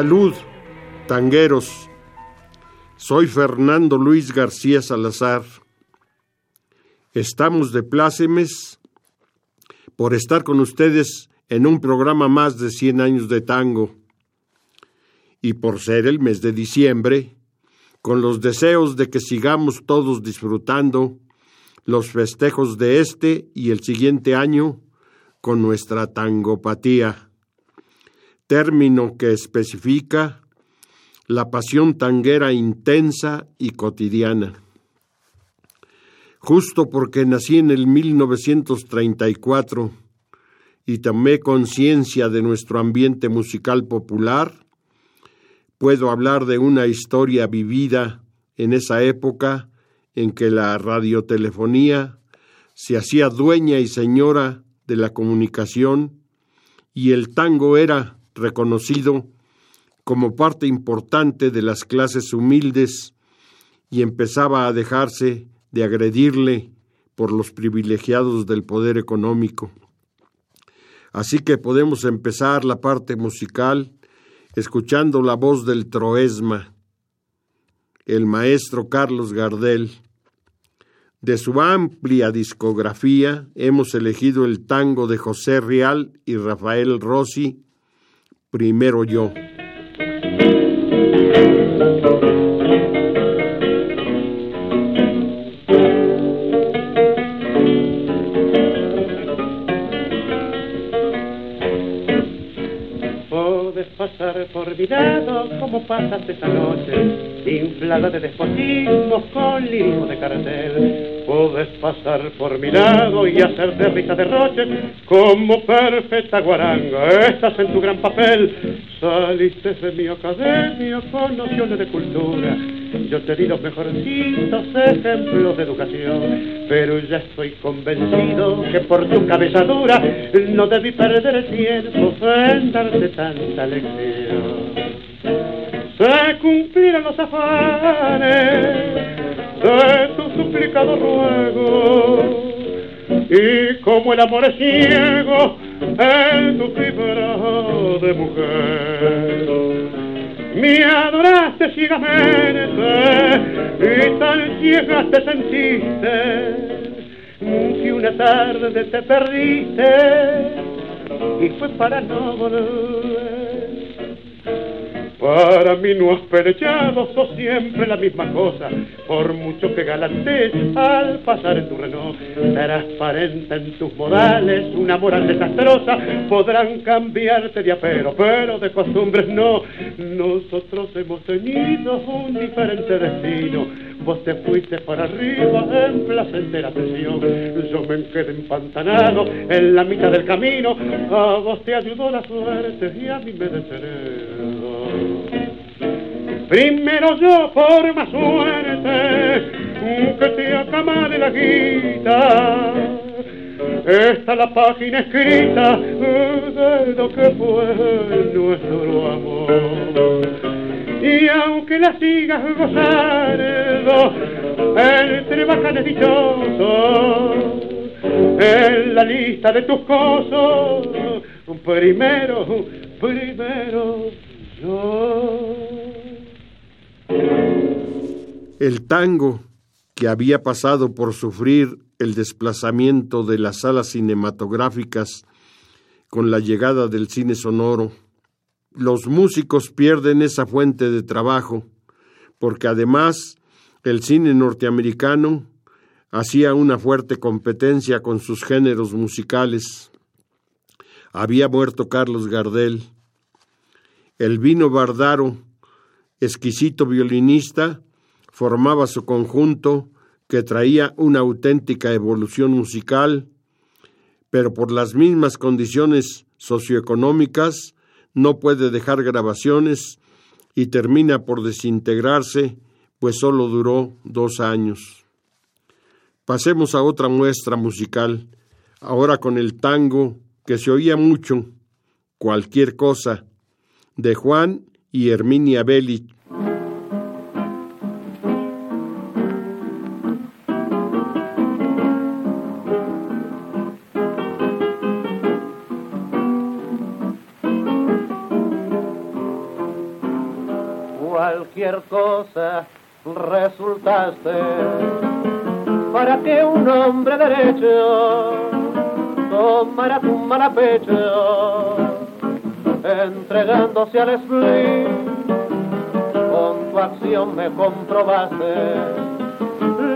Salud, tangueros. Soy Fernando Luis García Salazar. Estamos de plácemes por estar con ustedes en un programa más de 100 años de tango y por ser el mes de diciembre, con los deseos de que sigamos todos disfrutando los festejos de este y el siguiente año con nuestra tangopatía término que especifica la pasión tanguera intensa y cotidiana. Justo porque nací en el 1934 y tomé conciencia de nuestro ambiente musical popular, puedo hablar de una historia vivida en esa época en que la radiotelefonía se hacía dueña y señora de la comunicación y el tango era reconocido como parte importante de las clases humildes y empezaba a dejarse de agredirle por los privilegiados del poder económico. Así que podemos empezar la parte musical escuchando la voz del Troesma, el maestro Carlos Gardel. De su amplia discografía hemos elegido el tango de José Rial y Rafael Rossi, primero yo. Pasar por mi lado como pasas esta noche, inflada de despotismo con lirismo de cartel Puedes pasar por mi lado y hacerte risa de roche como perfecta guaranga. Estás en tu gran papel, saliste de mi academia con nociones de cultura. Yo te di los mejorcitos ejemplos de educación, pero ya estoy convencido que por tu cabeza dura no debí perder el tiempo en darte tanta lección. Se cumplieron los afanes de tu suplicado ruego. Y como el amor es ciego en tu fibra de mujer, me adoraste ciegamente y tan ciega te sentiste que una tarde te perdiste y fue para no volver. Para mí no has perechado, sos siempre la misma cosa, por mucho que galantes al pasar en tu Renault. Transparente en tus modales, una moral desastrosa, podrán cambiarte de apero, pero de costumbres no. Nosotros hemos tenido un diferente destino. Vos te fuiste para arriba en placentera presión. Yo me quedé empantanado en la mitad del camino. A vos te ayudó la suerte y a mí me desheredó. Primero yo por más suerte que te acama de la guita. Esta la página escrita de lo que fue nuestro amor. Y aunque la sigas gozando entre bajanes dichosos, en la lista de tus cosas, primero primero El tango, que había pasado por sufrir el desplazamiento de las salas cinematográficas con la llegada del cine sonoro, los músicos pierden esa fuente de trabajo, porque además el cine norteamericano hacía una fuerte competencia con sus géneros musicales. Había muerto Carlos Gardel. El vino Bardaro, exquisito violinista, formaba su conjunto que traía una auténtica evolución musical, pero por las mismas condiciones socioeconómicas no puede dejar grabaciones y termina por desintegrarse, pues solo duró dos años. Pasemos a otra muestra musical, ahora con el tango que se oía mucho, cualquier cosa, de Juan y Herminia Belli. Cualquier cosa resultaste para que un hombre derecho tomara tu mala pecho, entregándose al spleen. Con tu acción me comprobaste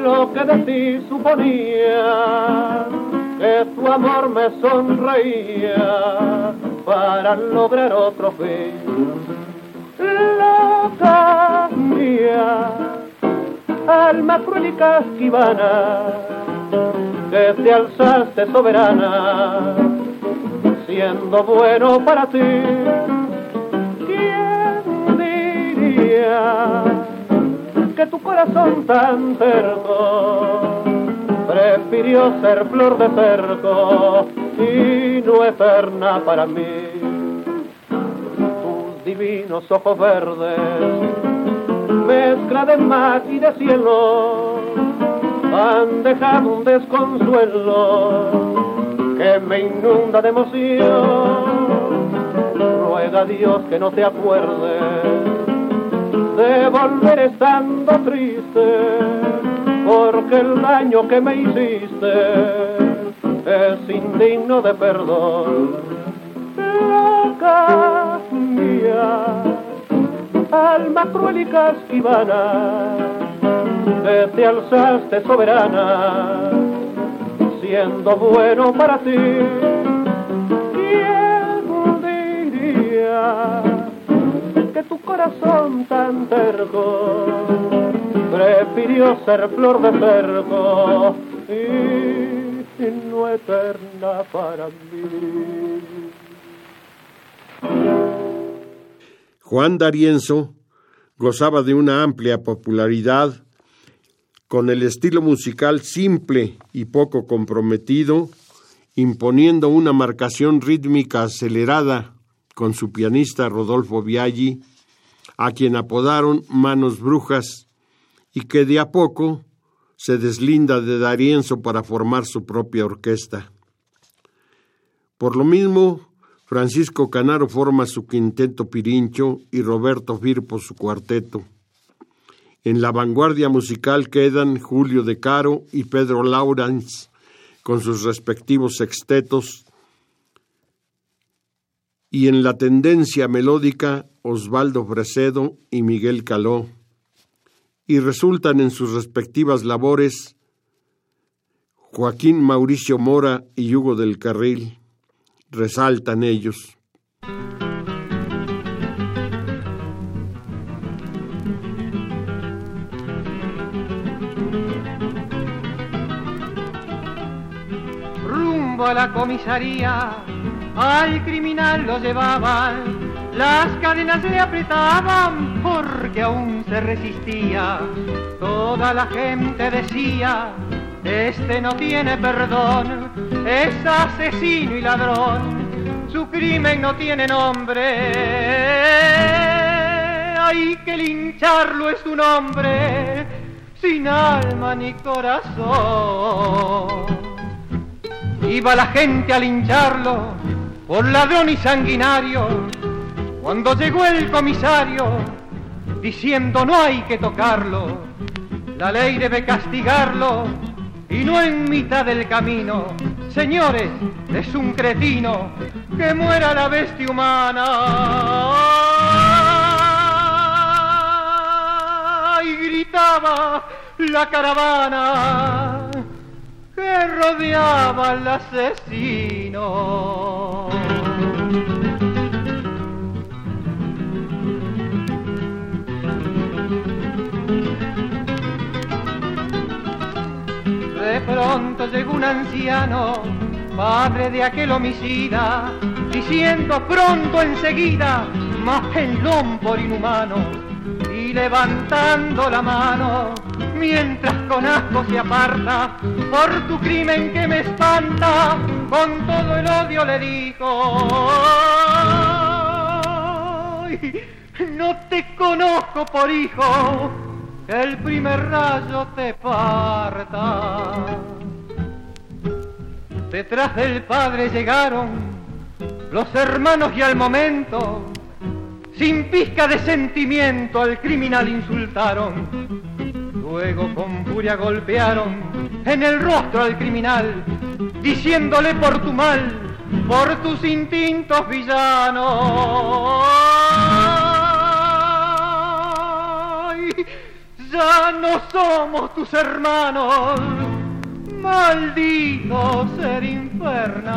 lo que de ti suponía, que tu amor me sonreía para lograr otro fin. Loca mía, alma cruel y casquivana, que te alzaste soberana, siendo bueno para ti. ¿Quién diría que tu corazón tan terco prefirió ser flor de cerco y no eterna para mí? Tus divinos ojos verdes mezcla de mar y de cielo, han dejado un desconsuelo que me inunda de emoción. Ruega a Dios que no te acuerdes de volver estando triste, porque el daño que me hiciste es indigno de perdón. Loca mía alma cruel y casquivana, que te alzaste soberana, siendo bueno para ti. ¿Quién diría que tu corazón tan terco prefirió ser flor de cerco y no eterna para mí? Juan D'Arienzo gozaba de una amplia popularidad con el estilo musical simple y poco comprometido, imponiendo una marcación rítmica acelerada con su pianista Rodolfo Biaggi, a quien apodaron Manos Brujas, y que de a poco se deslinda de D'Arienzo para formar su propia orquesta. Por lo mismo, Francisco Canaro forma su quinteto Pirincho y Roberto Firpo su cuarteto. En la vanguardia musical quedan Julio de Caro y Pedro Laurens con sus respectivos sextetos. Y en la tendencia melódica Osvaldo Fresedo y Miguel Caló. Y resultan en sus respectivas labores Joaquín Mauricio Mora y Hugo del Carril. Resaltan ellos. A la comisaría, al criminal lo llevaban, las cadenas le apretaban porque aún se resistía. Toda la gente decía, este no tiene perdón, es asesino y ladrón, su crimen no tiene nombre. Hay que lincharlo es un hombre sin alma ni corazón. Iba la gente a lincharlo por ladrón y sanguinario, Cuando llegó el comisario, diciendo no hay que tocarlo, la ley debe castigarlo y no en mitad del camino. Señores, es un cretino que muera la bestia humana. Y gritaba la caravana que rodeaba al asesino. De pronto llegó un anciano, padre de aquel homicida, diciendo pronto enseguida, más pelón por inhumano, y levantando la mano, mientras con asco se aparta, por tu crimen que me espanta, con todo el odio le dijo, "Ay, no te conozco por hijo, el primer rayo te parta. Detrás del padre llegaron los hermanos y al momento, sin pizca de sentimiento, al criminal insultaron. Luego con furia golpearon en el rostro al criminal, diciéndole por tu mal, por tus instintos villanos. Ya no somos tus hermanos, maldito ser infernal.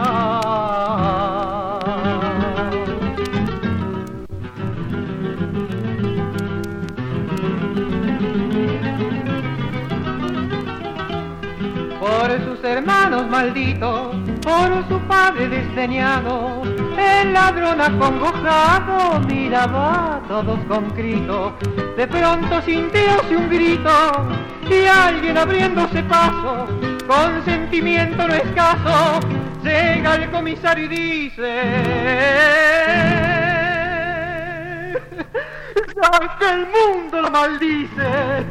Por sus hermanos malditos, por su padre desdeñado, el ladrón acongojado miraba a todos con grito. De pronto sintióse un grito y alguien abriéndose paso, con sentimiento no escaso, llega el comisario y dice... Ya que el mundo lo maldice,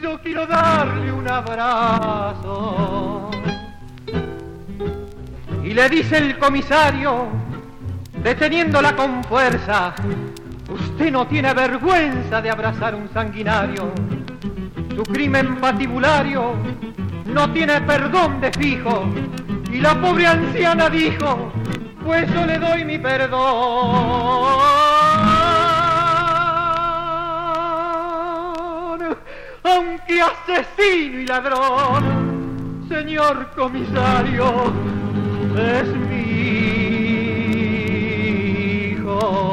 yo quiero darle un abrazo. Y le dice el comisario, deteniéndola con fuerza, usted no tiene vergüenza de abrazar un sanguinario. Su crimen patibulario no tiene perdón de fijo. Y la pobre anciana dijo, pues yo le doy mi perdón. Aunque asesino y ladrón, señor comisario, es mi hijo.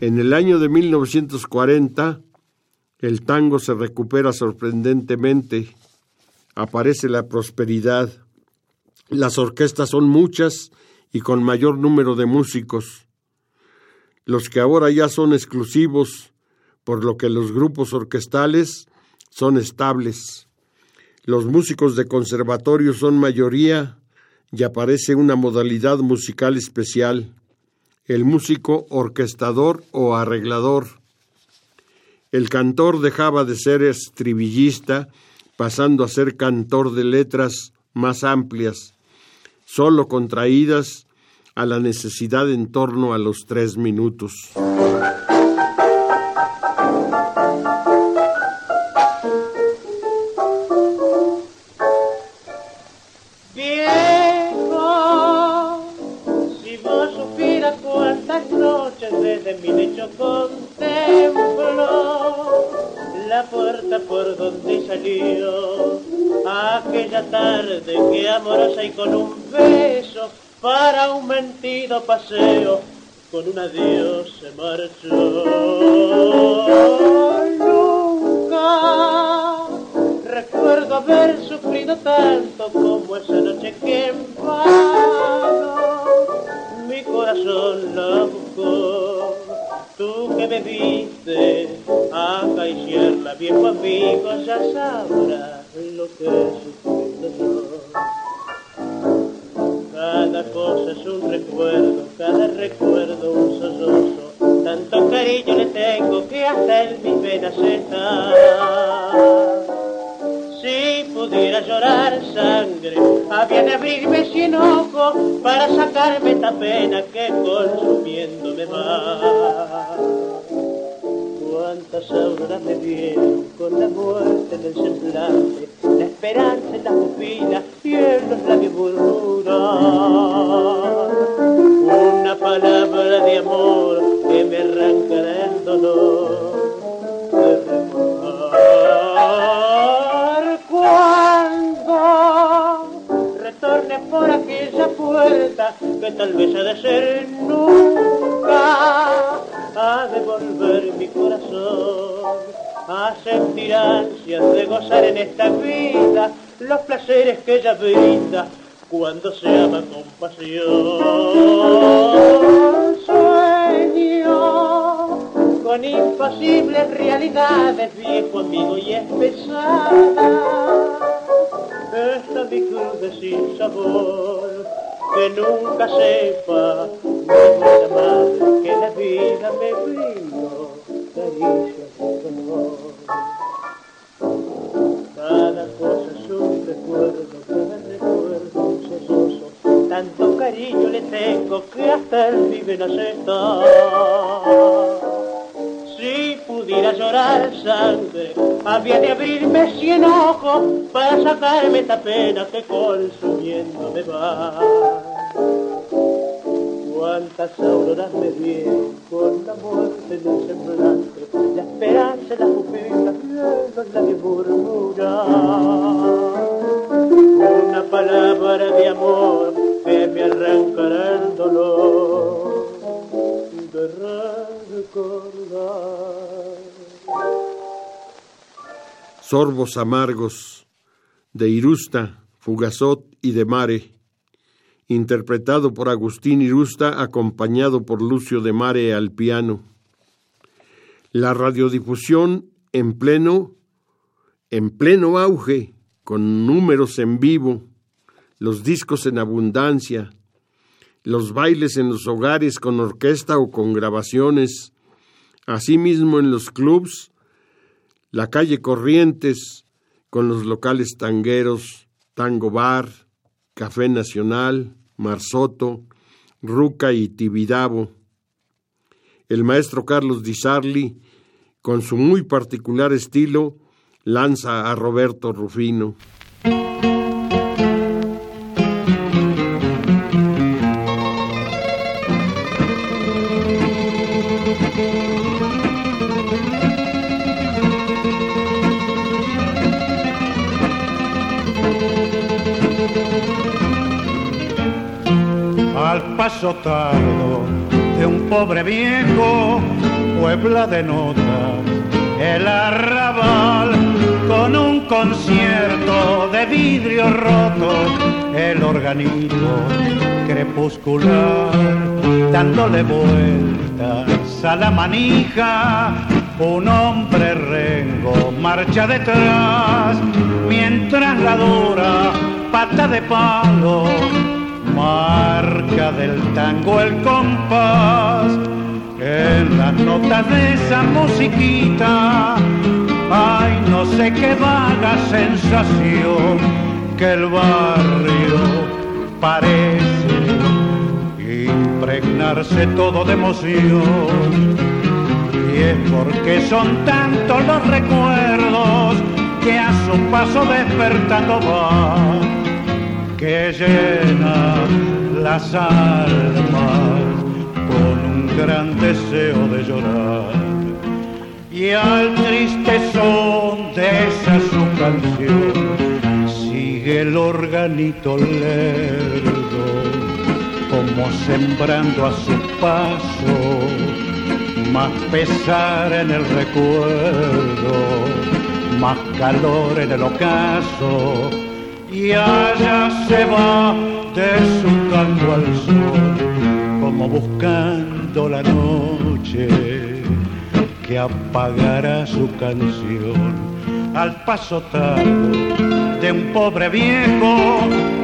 En el año de 1940, el tango se recupera sorprendentemente, aparece la prosperidad, las orquestas son muchas y con mayor número de músicos, los que ahora ya son exclusivos, por lo que los grupos orquestales son estables. Los músicos de conservatorio son mayoría y aparece una modalidad musical especial, el músico orquestador o arreglador. El cantor dejaba de ser estribillista, pasando a ser cantor de letras más amplias, solo contraídas a la necesidad en torno a los tres minutos. Desde mi lecho contemplo la puerta por donde salió aquella tarde que amorosa y con un beso para un mentido paseo con un adiós se marchó. Nunca recuerdo haber sufrido tanto como esa noche que en vano mi corazón la buscó. Tú que me viste acariciarla, viejo amigo, ya sabrás lo que yo. Cada cosa es un recuerdo, cada recuerdo un sollozo. Tanto cariño le tengo que hasta en mis venas está. Si pudiera llorar sangre, había de abrirme sin ojos para sacarme esta pena que consumiéndome va. Cuántas auroras me vieron con la muerte del semblante, la esperanza en las pupilas y en los labios murmurar. Una palabra de amor que me arrancará el dolor por aquella puerta que tal vez ha de ser a sentir ansias de gozar en esta vida los placeres que ella brinda cuando se ama con pasión. Sueño con impasibles realidades, viejo amigo, y es pesada esta mi cruz sin sabor, que nunca sepa mi madre que la vida me brindó Cada cosa es un recuerdo, cada recuerdo un cesoso, tanto cariño le tengo que hasta el vive no si pudiera llorar sangre, había de abrirme cien ojos para sacarme esta pena que consumiendo me va. Cuántas auroras me dieron con la muerte en el semblante, la esperanza en las pupilas, los labios murmurar. Una palabra de amor que me arrancará el dolor de Sorbos amargos de Irusta, Fugazot y de Mare, interpretado por Agustín Irusta, acompañado por Lucio de Mare al piano. La radiodifusión en pleno, en pleno auge, con números en vivo, los discos en abundancia, los bailes en los hogares con orquesta o con grabaciones, asimismo en los clubs, la calle Corrientes con los locales tangueros, Tango Bar, Café Nacional, Marsoto, Ruca y Tibidabo. El maestro Carlos Di Sarli, con su muy particular estilo, lanza a Roberto Rufino. Paso tardo de un pobre viejo, Puebla de notas, el arrabal, con un concierto de vidrio roto, el organito crepuscular, dándole vueltas a la manija, un hombre rengo marcha detrás, mientras la dura pata de palo marca del tango el compás, en las notas de esa musiquita, hay no sé qué vaga sensación que el barrio parece impregnarse todo de emoción. Y es porque son tantos los recuerdos que a su paso despertando va que llena las almas con un gran deseo de llorar. Y al triste son de esa su canción sigue el organito lerdo, como sembrando a su paso más pesar en el recuerdo, más calor en el ocaso y allá se va de su canto al sol, como buscando la noche que apagará su canción. Al paso tardo de un pobre viejo,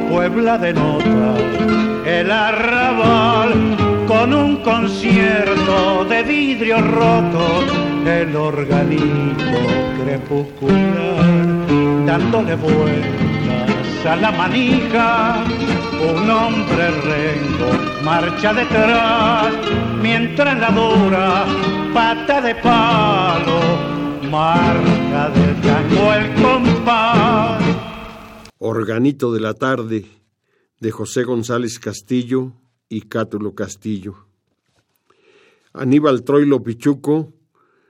Puebla de nota, el arrabal con un concierto de vidrio roto, el organito crepuscular dándole vuelta alza la manija, un hombre rengo marcha detrás, mientras la dura pata de palo marca del tango el compás. Organito de la tarde de José González Castillo y Cátulo Castillo. Aníbal Troilo Pichuco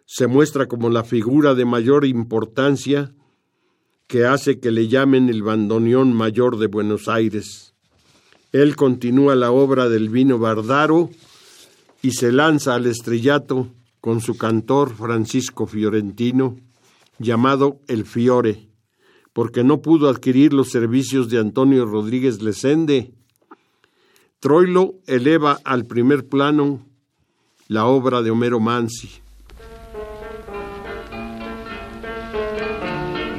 se muestra como la figura de mayor importancia que hace que le llamen el bandoneón mayor de Buenos Aires. Él continúa la obra del vino Bardaro y se lanza al estrellato con su cantor Francisco Fiorentino, llamado El Fiore, porque no pudo adquirir los servicios de Antonio Rodríguez Lesende. Troilo eleva al primer plano la obra de Homero Mansi.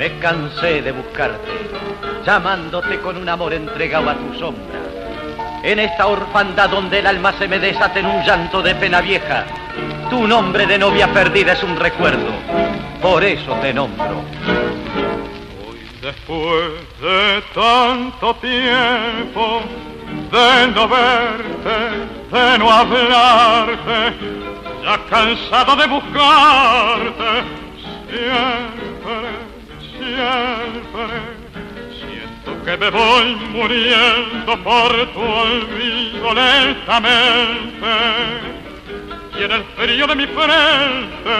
Me cansé de buscarte, llamándote con un amor entregado a tu sombra. En esta orfandad donde el alma se me desata en un llanto de pena vieja, tu nombre de novia perdida es un recuerdo, por eso te nombro. Hoy después de tanto tiempo de no verte, de no hablarte, ya cansado de buscarte, siempre siempre. Siento que me voy muriendo por tu olvido lentamente. Y en el frío de mi frente,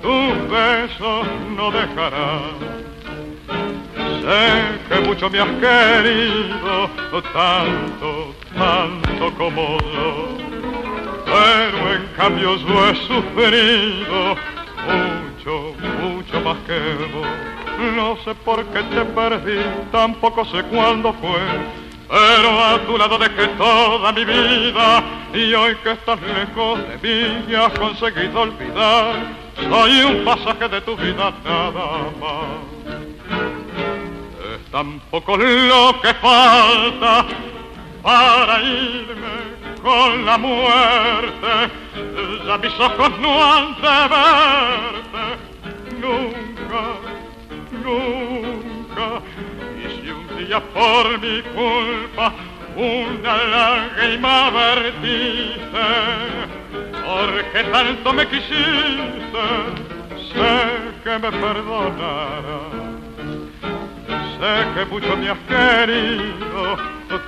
tu beso no dejará. Sé que mucho me has querido, tanto, tanto como yo. Pero en cambio yo he sufrido mucho, mucho más que vos. No sé por qué te perdí, tampoco sé cuándo fue. Pero a tu lado dejé toda mi vida y hoy que estás lejos de mí y has conseguido olvidar, soy un pasaje de tu vida nada más. Es tan poco lo que falta para irme con la muerte, ya mis ojos no han de verte nunca nunca. Y si un día por mi culpa una lágrima vertiste, porque tanto me quisiste, sé que me perdonarás. Sé que mucho me has querido,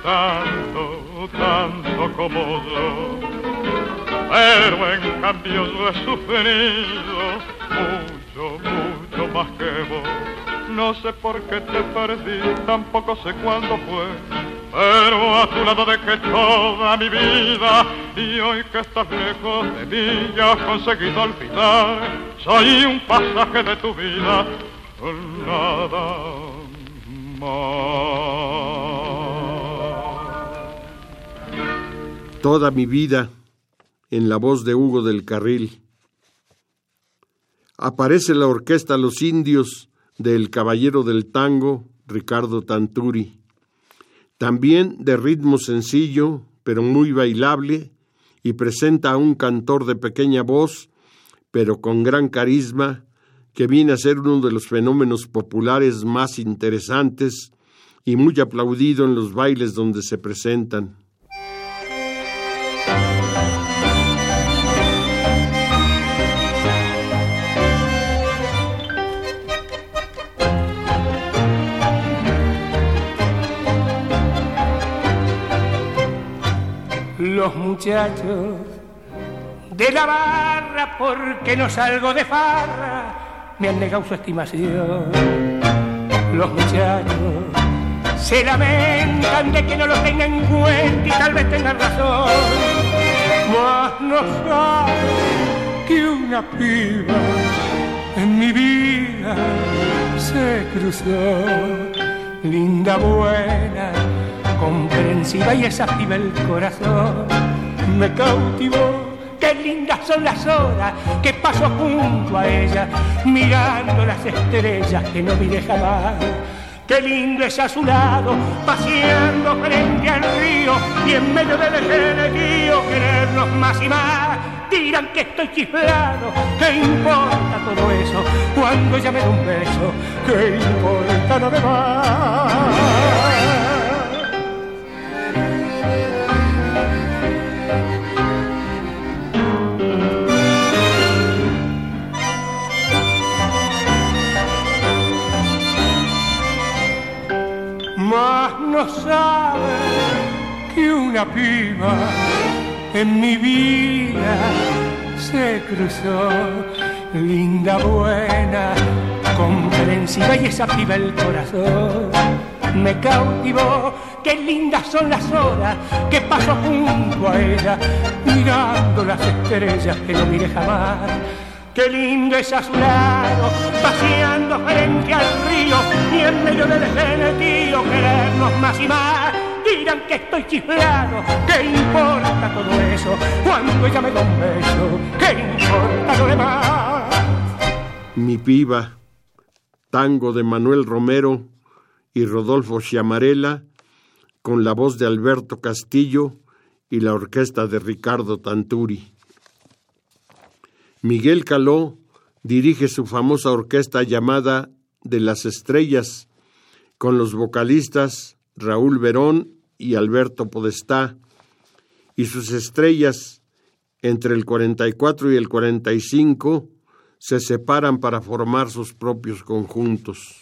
tanto, tanto como yo. Pero en cambio yo he sufrido mucho, mucho más que vos. No sé por qué te perdí, tampoco sé cuándo fue. Pero a tu lado dejé toda mi vida y hoy que estás lejos de mí ya has conseguido olvidar. Soy un pasaje de tu vida, nada. Toda mi vida en la voz de Hugo del Carril. Aparece la orquesta Los Indios del Caballero del Tango, Ricardo Tanturi. También de ritmo sencillo, pero muy bailable, y presenta a un cantor de pequeña voz, pero con gran carisma, que viene a ser uno de los fenómenos populares más interesantes y muy aplaudido en los bailes donde se presentan. los muchachos de la barra porque no salgo de farra me han negado su estimación. Los muchachos se lamentan de que no lo tengan en cuenta y tal vez tengan razón. Mas no saben que una piba en mi vida se cruzó, linda buena comprensiva y esa piba el corazón me cautivó. Qué lindas son las horas que paso junto a ella, mirando las estrellas que no vi jamás. Qué lindo es a su lado, paseando frente al río y en medio del gentío querernos más y más. Dirán que estoy chiflado, ¿qué importa todo eso? Cuando ella me da un beso, ¿qué importa lo demás? no sabe que una piba en mi vida se cruzó, linda, buena, comprensiva y esa piba el corazón me cautivó. Qué lindas son las horas que paso junto a ella, mirando las estrellas que no miré jamás Qué lindo es a su lado, paseando frente al río y en medio del tío querernos más y más. Dirán que estoy chiflado, ¿qué importa todo eso? Cuando ella me da beso, ¿qué importa lo demás? Mi piba, tango de Manuel Romero y Rodolfo Chiamarela, con la voz de Alberto Castillo y la orquesta de Ricardo Tanturi. Miguel Caló dirige su famosa orquesta llamada De las Estrellas, con los vocalistas Raúl Verón y Alberto Podestá, y sus estrellas entre el 44 y el 45 se separan para formar sus propios conjuntos.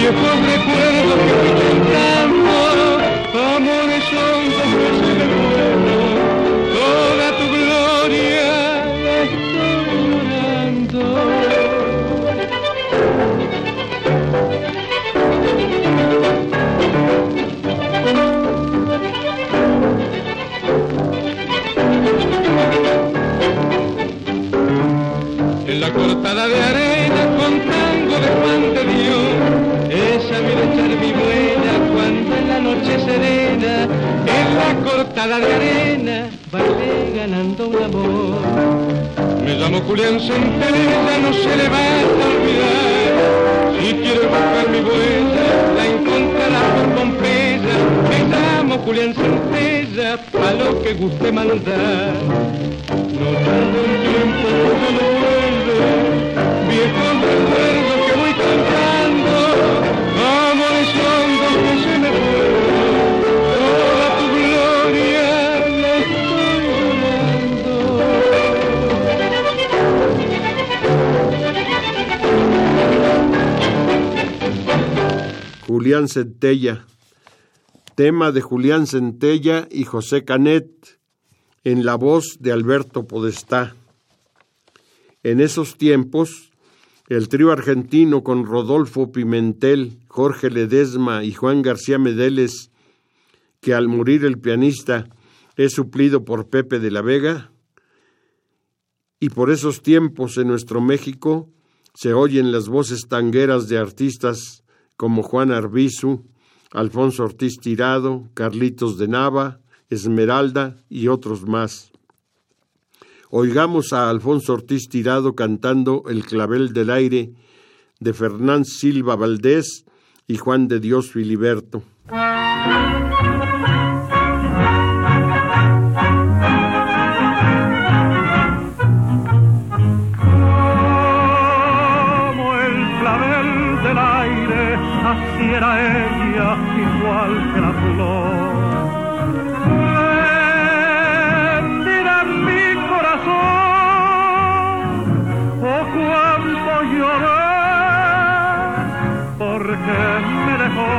viejos recuerdos que hoy cantando, amores hondos que se me toda tu gloria la estoy llorando. En la cortada de arena con tango de Juan de Dios. noche serena, en la cortada de arena, bailé ganando un amor. Me llamo Julián Centella, no se le va a olvidar. Si quieres buscar mi huella, la encontrarás por Pompeya. Me llamo Julián Centella, pa' lo que guste mandar. No tanto el tiempo no vuelve, viejo recuerdo. Tema de Julián Centella y José Canet, en la voz de Alberto Podestá. En esos tiempos, el trío argentino con Rodolfo Pimentel, Jorge Ledesma y Juan García Medeles, que al morir el pianista es suplido por Pepe de la Vega, y por esos tiempos en nuestro México se oyen las voces tangueras de artistas como Juan Arbizu, Alfonso Ortiz Tirado, Carlitos de Nava, Esmeralda y otros más. Oigamos a Alfonso Ortiz Tirado cantando El clavel del aire de Fernán Silva Valdés y Juan de Dios Filiberto. Ella, igual que la flor. En mi corazón, oh cuánto lloré, porque me dejó.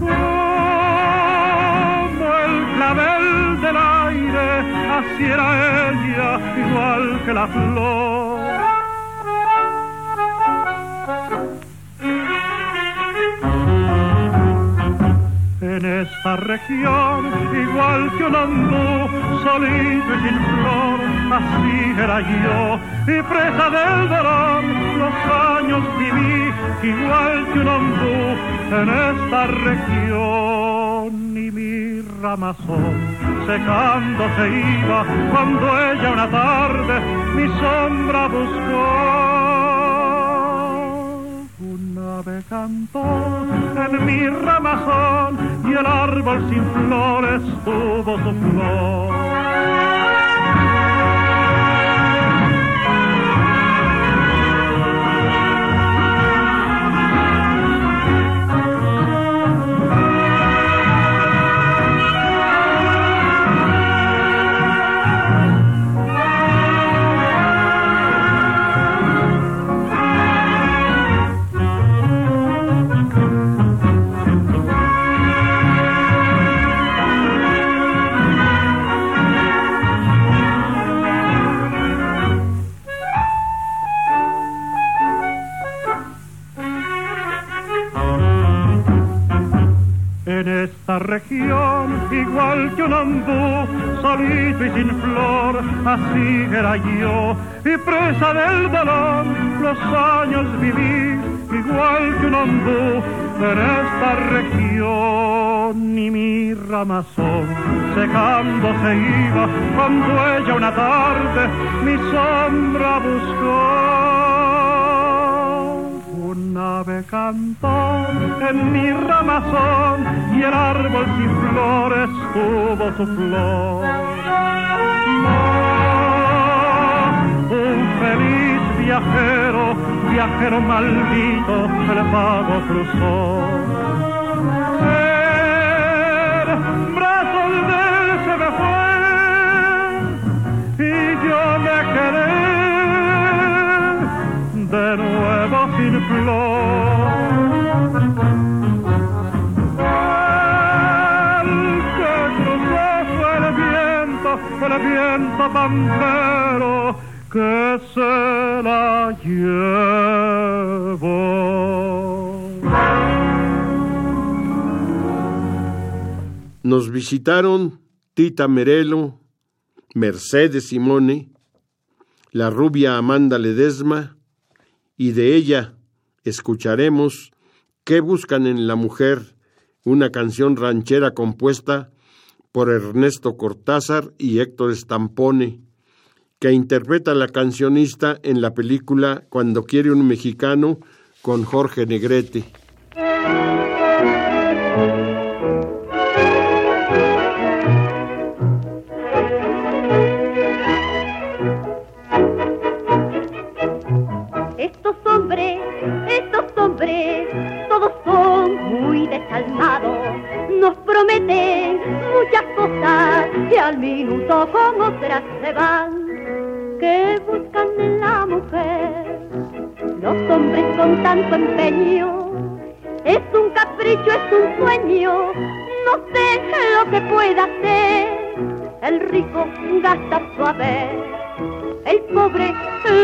Como el clavel del aire, así era ella, igual que la flor. Región, igual que un ombú, solito y sin flor, así era yo, y presa del dolor, los años viví, igual que un ombú, en esta región, y mi ramazón secando se iba, cuando ella una tarde mi sombra buscó. Un ave cantó en mi ramazón y el árbol sin flores tuvo su flor. Que un solito y sin flor, así era yo, y presa del dolor, los años viví, igual que un ombú, en esta región, y mi ramazón secando se iba, cuando ella una tarde mi sombra buscó. Un ave cantó en mi ramazón y el árbol sin flores tuvo su flor. Un feliz viajero, viajero maldito, el pago cruzó. El brazo de él se me fue y yo me quedé de nuevo sin flor. El que cruzó fue el viento, fue el viento pampero que se la llevó. Nos visitaron Tita Merelo, Mercedes Simone, la rubia Amanda Ledesma, y de ella escucharemos ¿Qué buscan en la mujer? una canción ranchera compuesta por Ernesto Cortázar y Héctor Stampone, que interpreta la cancionista en la película Cuando quiere un mexicano con Jorge Negrete. Nos prometen muchas cosas y al minuto con otras se van. ¿Qué buscan en la mujer? Los hombres con tanto empeño. Es un capricho, es un sueño. No sé lo que pueda hacer. El rico gasta su haber el pobre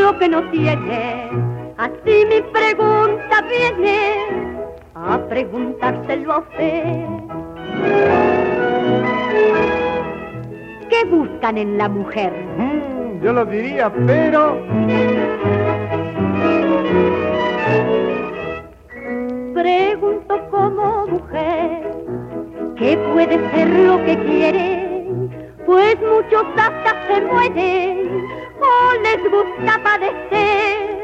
lo que no tiene. Así mi pregunta viene a preguntárselo a usted. ¿Qué buscan en la mujer? Mm, yo lo diría, pero... Pregunto como mujer, ¿qué puede ser lo que quieren? Pues muchos hasta se mueren o les gusta padecer.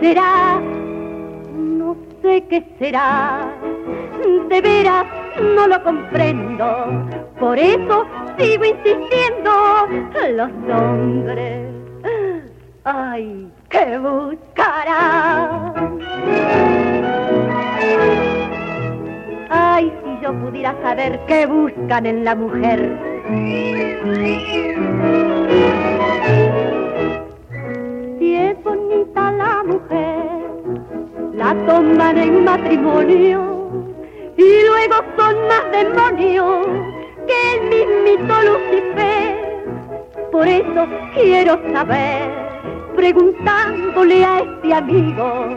Será, no sé qué será, de veras no lo comprendo, por eso sigo insistiendo, los hombres, ay, qué buscarán. Ay, si yo pudiera saber qué buscan en la mujer. Si es bonita la mujer, la toman en matrimonio y luego son más demonios que el mismito Lucifer. Por eso quiero saber, preguntándole a este amigo,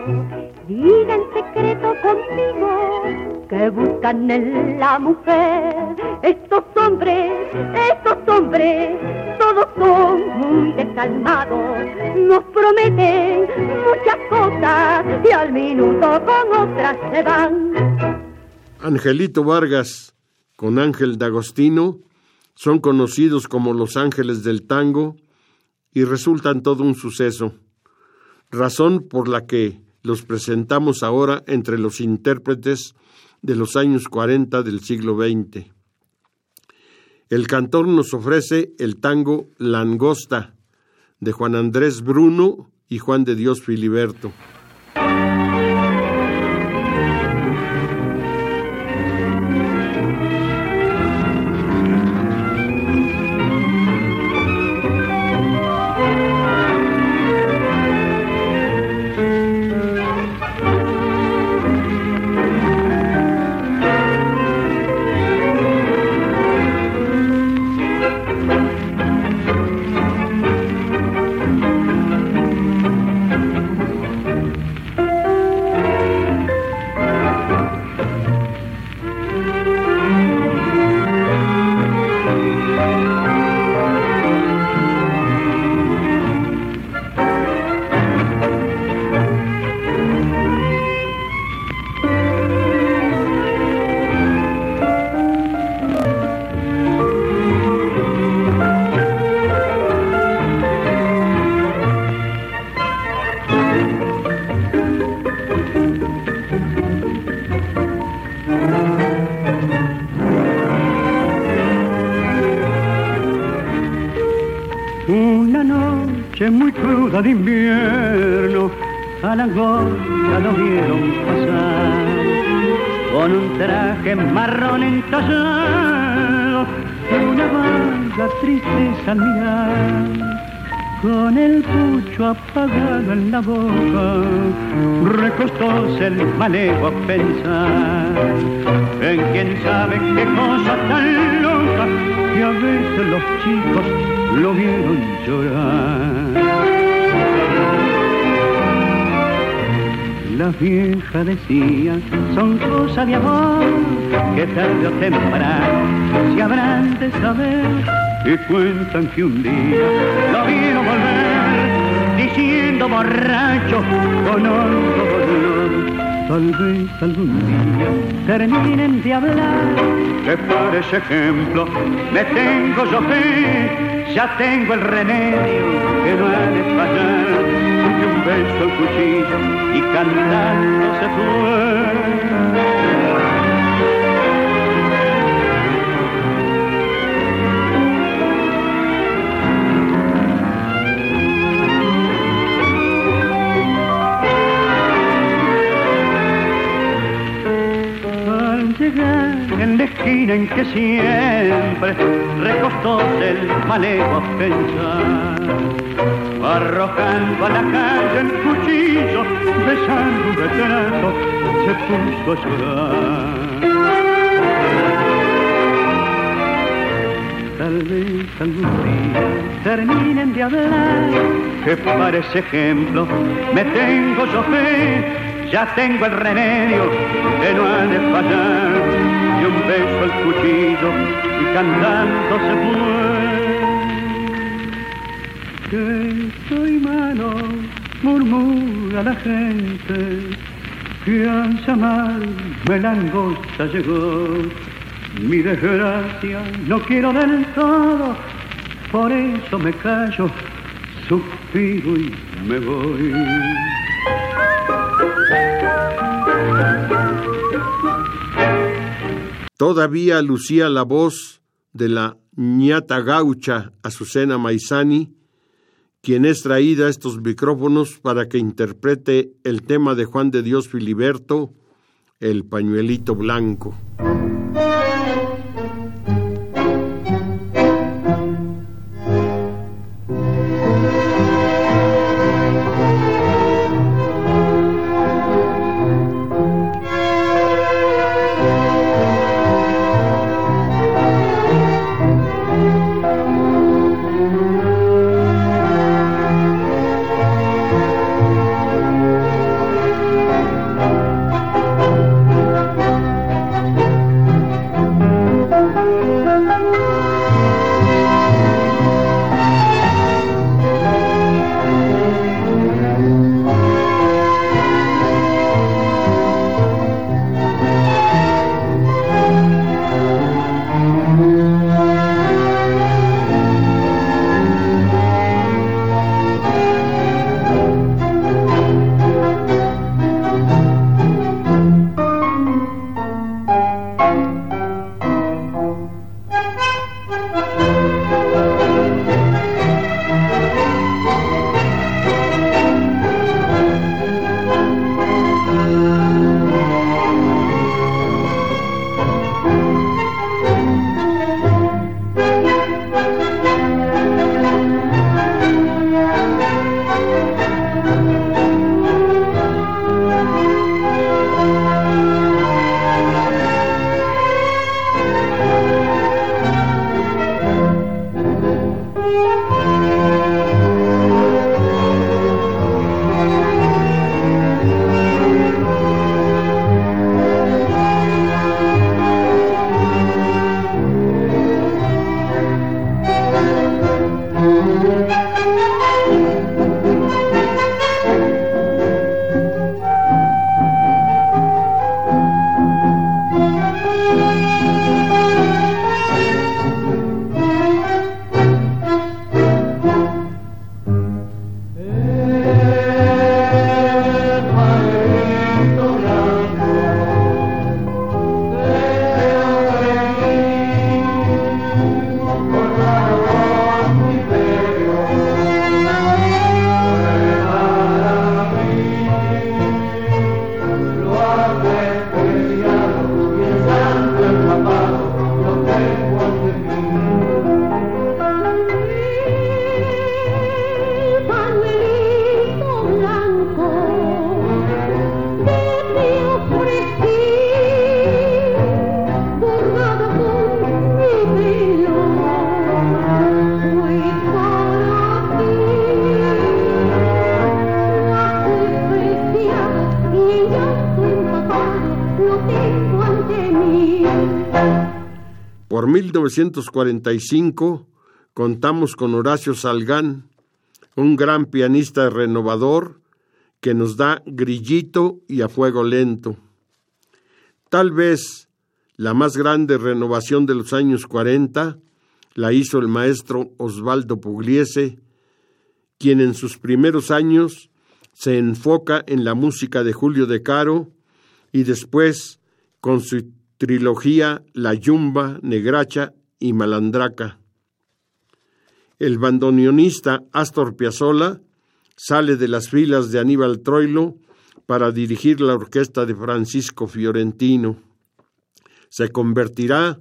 diga en secreto conmigo que buscan en la mujer. Estos hombres, estos hombres, todos son muy desalmados, nos prometen muchas cosas y al minuto con otras se van. Angelito Vargas con Ángel D'Agostino son conocidos como los ángeles del tango y resultan todo un suceso, razón por la que los presentamos ahora entre los intérpretes de los años 40 del siglo XX. El cantor nos ofrece el tango Langosta de Juan Andrés Bruno y Juan de Dios Filiberto. Noche muy cruda de invierno, a la gorda lo vieron pasar, con un traje marrón entallado, una vaga tristeza al mirar, con el pucho apagado en la boca, recostóse el malevo a pensar en quién sabe qué cosa tan loca que a veces los chicos lo vieron llorar. La vieja decía, son cosas de amor que tarde o temprano se habrán de saber y cuentan que un día lo vieron volver diciendo borracho con dolor. Tal vez algún día terminen de hablar. Que para ese ejemplo me tengo yo fe, ya tengo el remedio que no ha de fallar. Que un beso al cuchillo y cantando se fue. En la esquina en que siempre recostóse el malevo pensar, arrojando a la calle el cuchillo, besando un retrato, se puso a llorar. Tal vez algún día terminen de hablar, que para ese ejemplo me tengo yo fe, ya tengo el remedio que no ha de fallar, y un beso al cuchillo y cantando se fue. Que estoy malo, murmura la gente, que al llamarme la angosta llegó. Mi desgracia no quiero del todo, por eso me callo, suspiro y me voy. Todavía lucía la voz de la ñata gaucha Azucena Maizani, quien es traída a estos micrófonos para que interprete el tema de Juan de Dios Filiberto, el pañuelito blanco. 1945 contamos con Horacio Salgán, un gran pianista renovador que nos da grillito y a fuego lento. Tal vez la más grande renovación de los años 40 la hizo el maestro Osvaldo Pugliese, quien en sus primeros años se enfoca en la música de Julio de Caro y después con su trilogía La Yumba, Negracha y Malandraca. El bandoneonista Astor Piazzolla sale de las filas de Aníbal Troilo para dirigir la orquesta de Francisco Fiorentino. Se convertirá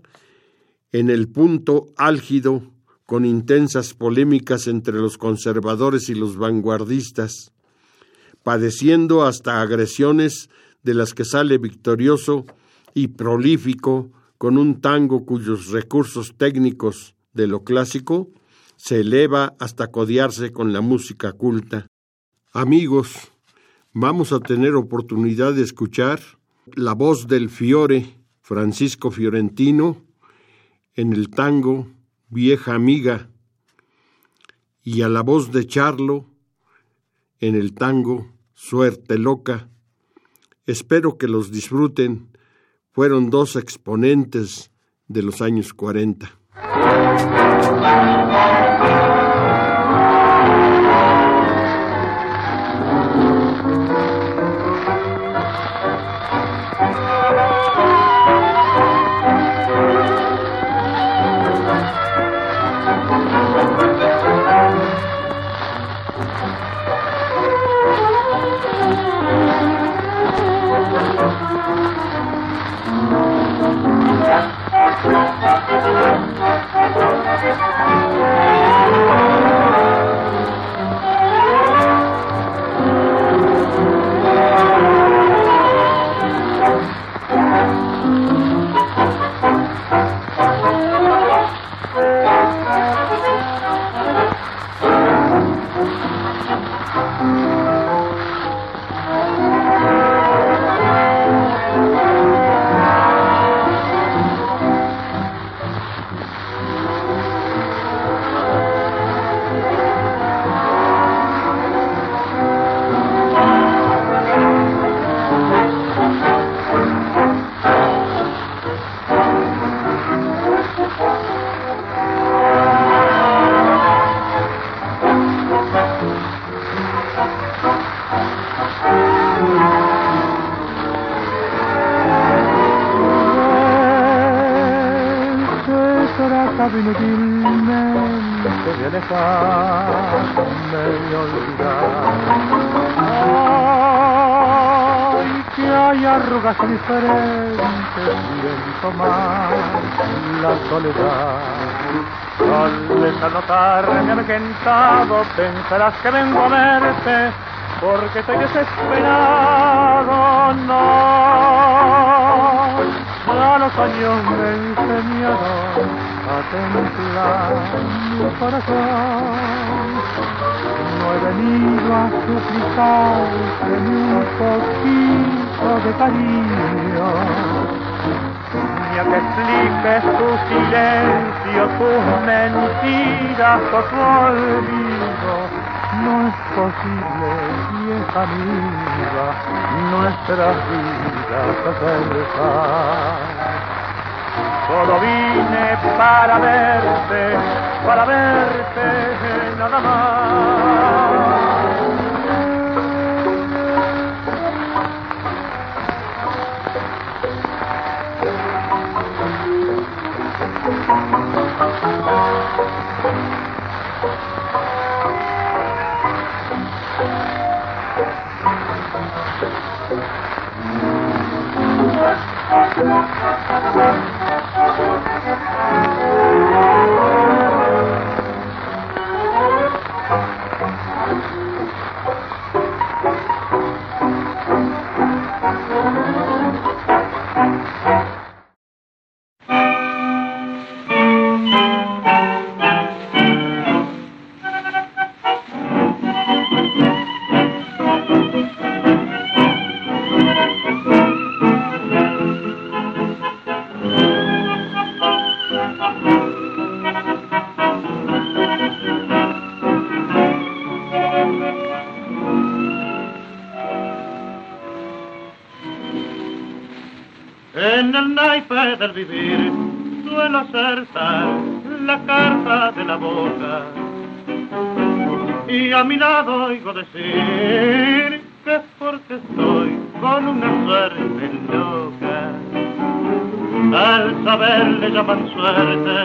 en el punto álgido con intensas polémicas entre los conservadores y los vanguardistas, padeciendo hasta agresiones de las que sale victorioso y prolífico con un tango cuyos recursos técnicos de lo clásico se eleva hasta codiarse con la música culta. Amigos, vamos a tener oportunidad de escuchar la voz del Fiore, Francisco Fiorentino, en el tango Vieja Amiga, y a la voz de Charlo en el tango Suerte Loca. Espero que los disfruten fueron dos exponentes de los años 40. Dejarme de olvidar. Ay, que hay arrugas diferentes viento más la soledad. Tal vez al notarme amedrentado pensarás que vengo a verte porque estoy desesperado, no. Ya los años me enseñaron a templar corazón. No he venido a suplicarte ni un poquito de cariño, ni a que expliques tu silencio, tus mentiras o tu olvido no es posible, vieja amiga, nuestras vidas acercar. Solo vine para verte, para verte nada más. Del vivir suelo acertar la carta de la boca. Y a mi lado oigo decir que es porque estoy con una suerte loca. Al saber le llaman suerte,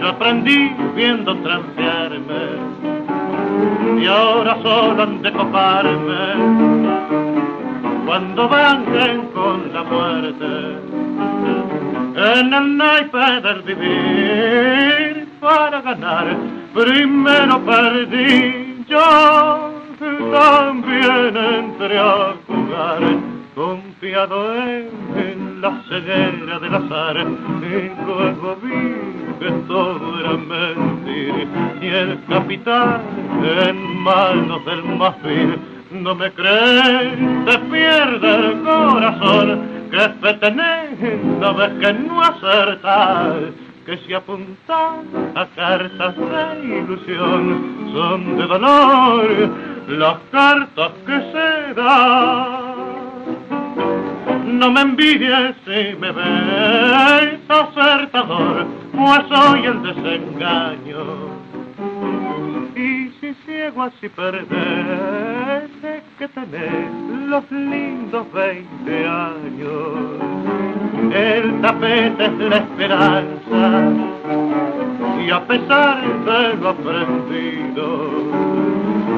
yo aprendí viendo trampearme. Y ahora solo han de coparme. Cuando banquen vivir para ganar. Primero perdí yo también entré a jugar. Confiado en la ceguera del azar. Y luego vi que todo era mentir. Y el capitán en manos del más vil no me crees, corazón, que fe tenés, no ves que no acertar, que si apuntas a cartas de ilusión, son de dolor las cartas que se dan. No me envidies si me ves acertador, pues soy el desengaño ciego así perdés, es que tenés los lindos 20 años. El tapete es la esperanza, y a pesar de lo aprendido,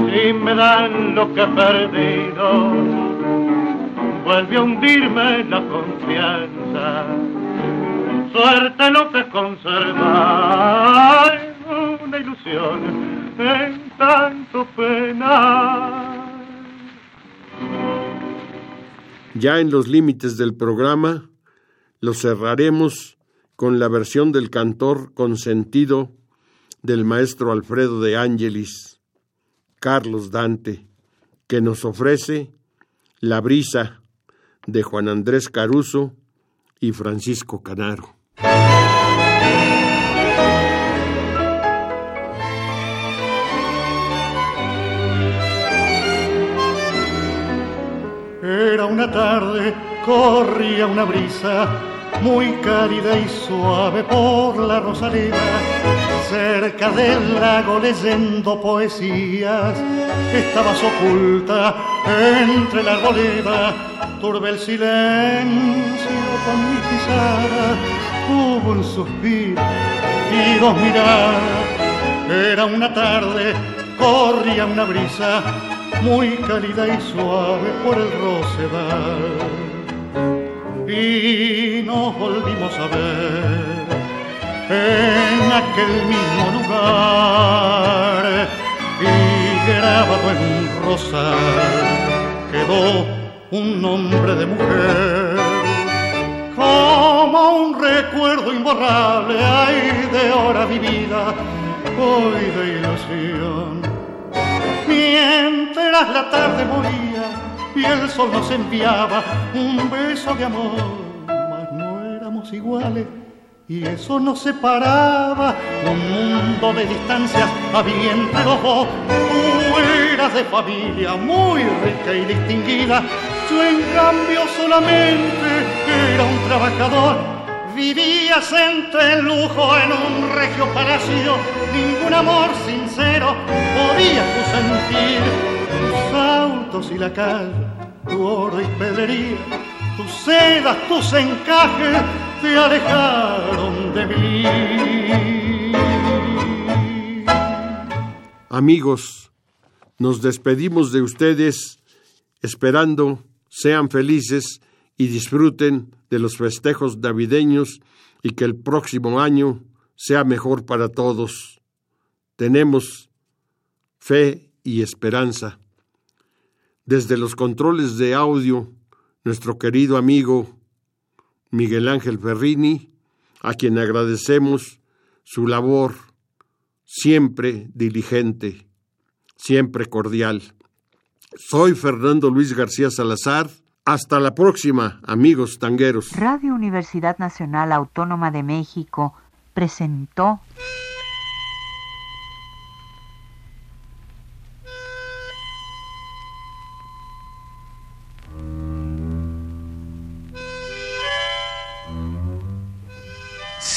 si me dan lo que he perdido, vuelve a hundirme la confianza. Suerte lo que conservar una ilusión tanto pena. Ya en los límites del programa, lo cerraremos con la versión del cantor consentido del maestro Alfredo de Ángelis, Carlos Dante, que nos ofrece La brisa de Juan Andrés Caruso y Francisco Canaro. Era una tarde, corría una brisa muy cálida y suave por la rosaleda, cerca del lago leyendo poesías, estabas oculta entre la arboleda, turbe el silencio con mi pisada, hubo un suspiro y dos miradas. Era una tarde, corría una brisa muy cálida y suave por el rosedal. Y nos volvimos a ver en aquel mismo lugar y grabado en un rosal quedó un nombre de mujer como un recuerdo imborrable hay de hora vivida hoy de ilusión mientras la tarde moría y el sol nos enviaba un beso de amor mas no éramos iguales y eso nos separaba, un mundo de distancias había entre los dos. Tú eras de familia muy rica y distinguida, yo en cambio solamente era un trabajador. Vivías entre el lujo en un regio palacio, ningún amor sincero podías tú sentir. Tus autos y la calle, tu oro y pedrería, tus sedas, tus encajes te alejaron de mí. Amigos, nos despedimos de ustedes esperando sean felices y disfruten de los festejos navideños y que el próximo año sea mejor para todos. Tenemos fe y esperanza. Desde los controles de audio, nuestro querido amigo Miguel Ángel Ferrini, a quien agradecemos su labor siempre diligente, siempre cordial. Soy Fernando Luis García Salazar. Hasta la próxima, amigos tangueros. Radio Universidad Nacional Autónoma de México presentó